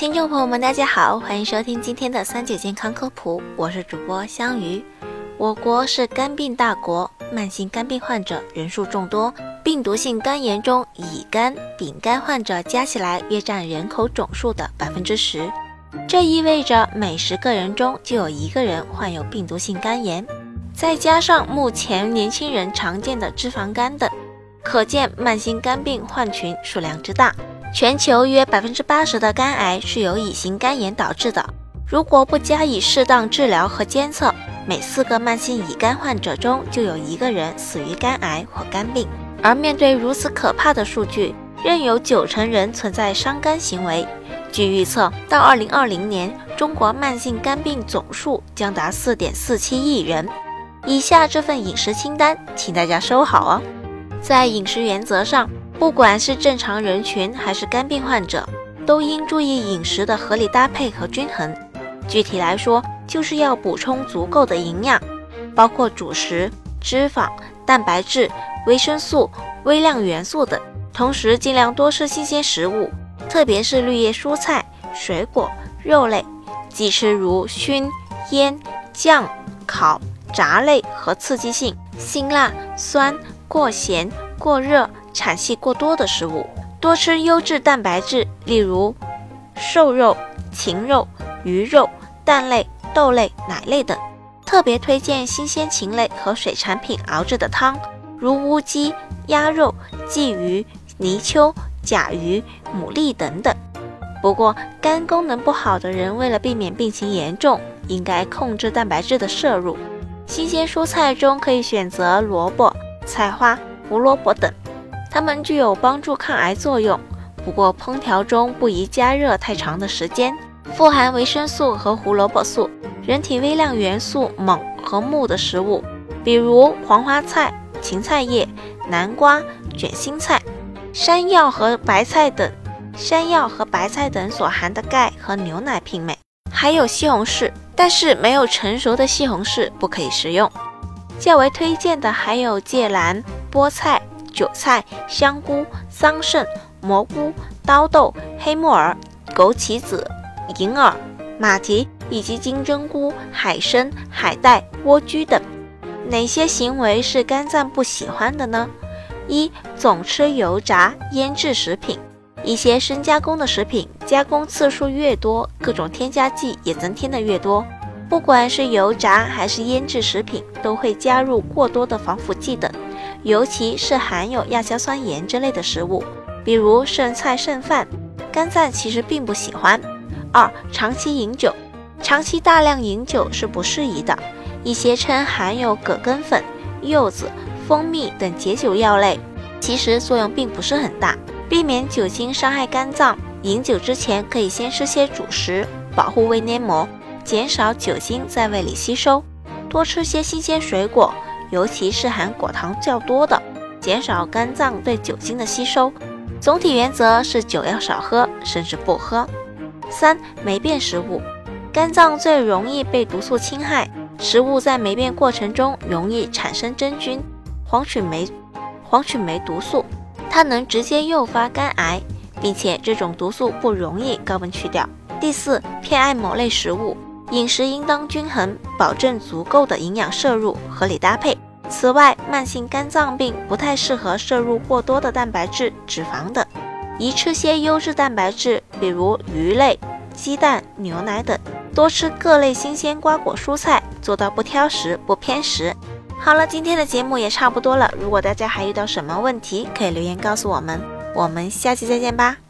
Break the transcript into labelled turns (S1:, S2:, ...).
S1: 听众朋友们，大家好，欢迎收听今天的三九健康科普，我是主播香鱼。我国是肝病大国，慢性肝病患者人数众多，病毒性肝炎中乙肝、丙肝患者加起来约占人口总数的百分之十，这意味着每十个人中就有一个人患有病毒性肝炎。再加上目前年轻人常见的脂肪肝等，可见慢性肝病患群数量之大。全球约百分之八十的肝癌是由乙型肝炎导致的。如果不加以适当治疗和监测，每四个慢性乙肝患者中就有一个人死于肝癌或肝病。而面对如此可怕的数据，仍有九成人存在伤肝行为。据预测，到二零二零年，中国慢性肝病总数将达四点四七亿人。以下这份饮食清单，请大家收好哦。在饮食原则上，不管是正常人群还是肝病患者，都应注意饮食的合理搭配和均衡。具体来说，就是要补充足够的营养，包括主食、脂肪、蛋白质、维生素、微量元素等。同时，尽量多吃新鲜食物，特别是绿叶蔬菜、水果、肉类，忌吃如熏、腌、酱、烤。炸类和刺激性、辛辣、酸、过咸、过热、产气过多的食物，多吃优质蛋白质，例如瘦肉、禽肉、鱼肉、蛋类、豆类、奶类等。特别推荐新鲜禽类和水产品熬制的汤，如乌鸡、鸭肉、鲫鱼、泥鳅、甲鱼、牡蛎等等。不过，肝功能不好的人为了避免病情严重，应该控制蛋白质的摄入。新鲜蔬菜中可以选择萝卜、菜花、胡萝卜等，它们具有帮助抗癌作用。不过烹调中不宜加热太长的时间。富含维生素和胡萝卜素、人体微量元素锰和钼的食物，比如黄花菜、芹菜叶、南瓜、卷心菜、山药和白菜等，山药和白菜等所含的钙和牛奶媲美。还有西红柿。但是没有成熟的西红柿不可以食用。较为推荐的还有芥蓝、菠菜、韭菜、香菇、桑葚、蘑菇、刀豆、黑木耳、枸杞子、银耳、马蹄以及金针菇、海参、海带、莴苣等。哪些行为是肝脏不喜欢的呢？一、总吃油炸、腌制食品。一些深加工的食品，加工次数越多，各种添加剂也增添的越多。不管是油炸还是腌制食品，都会加入过多的防腐剂等，尤其是含有亚硝酸盐之类的食物，比如剩菜剩饭，肝脏其实并不喜欢。二、长期饮酒，长期大量饮酒是不适宜的。一些称含有葛根粉、柚子、蜂蜜等解酒药类，其实作用并不是很大。避免酒精伤害肝脏，饮酒之前可以先吃些主食，保护胃黏膜，减少酒精在胃里吸收。多吃些新鲜水果，尤其是含果糖较多的，减少肝脏对酒精的吸收。总体原则是酒要少喝，甚至不喝。三、霉变食物，肝脏最容易被毒素侵害，食物在霉变过程中容易产生真菌黄曲霉，黄曲霉毒素。它能直接诱发肝癌，并且这种毒素不容易高温去掉。第四，偏爱某类食物，饮食应当均衡，保证足够的营养摄入，合理搭配。此外，慢性肝脏病不太适合摄入过多的蛋白质、脂肪等，宜吃些优质蛋白质，比如鱼类、鸡蛋、牛奶等。多吃各类新鲜瓜果蔬菜，做到不挑食、不偏食。好了，今天的节目也差不多了。如果大家还遇到什么问题，可以留言告诉我们。我们下期再见吧。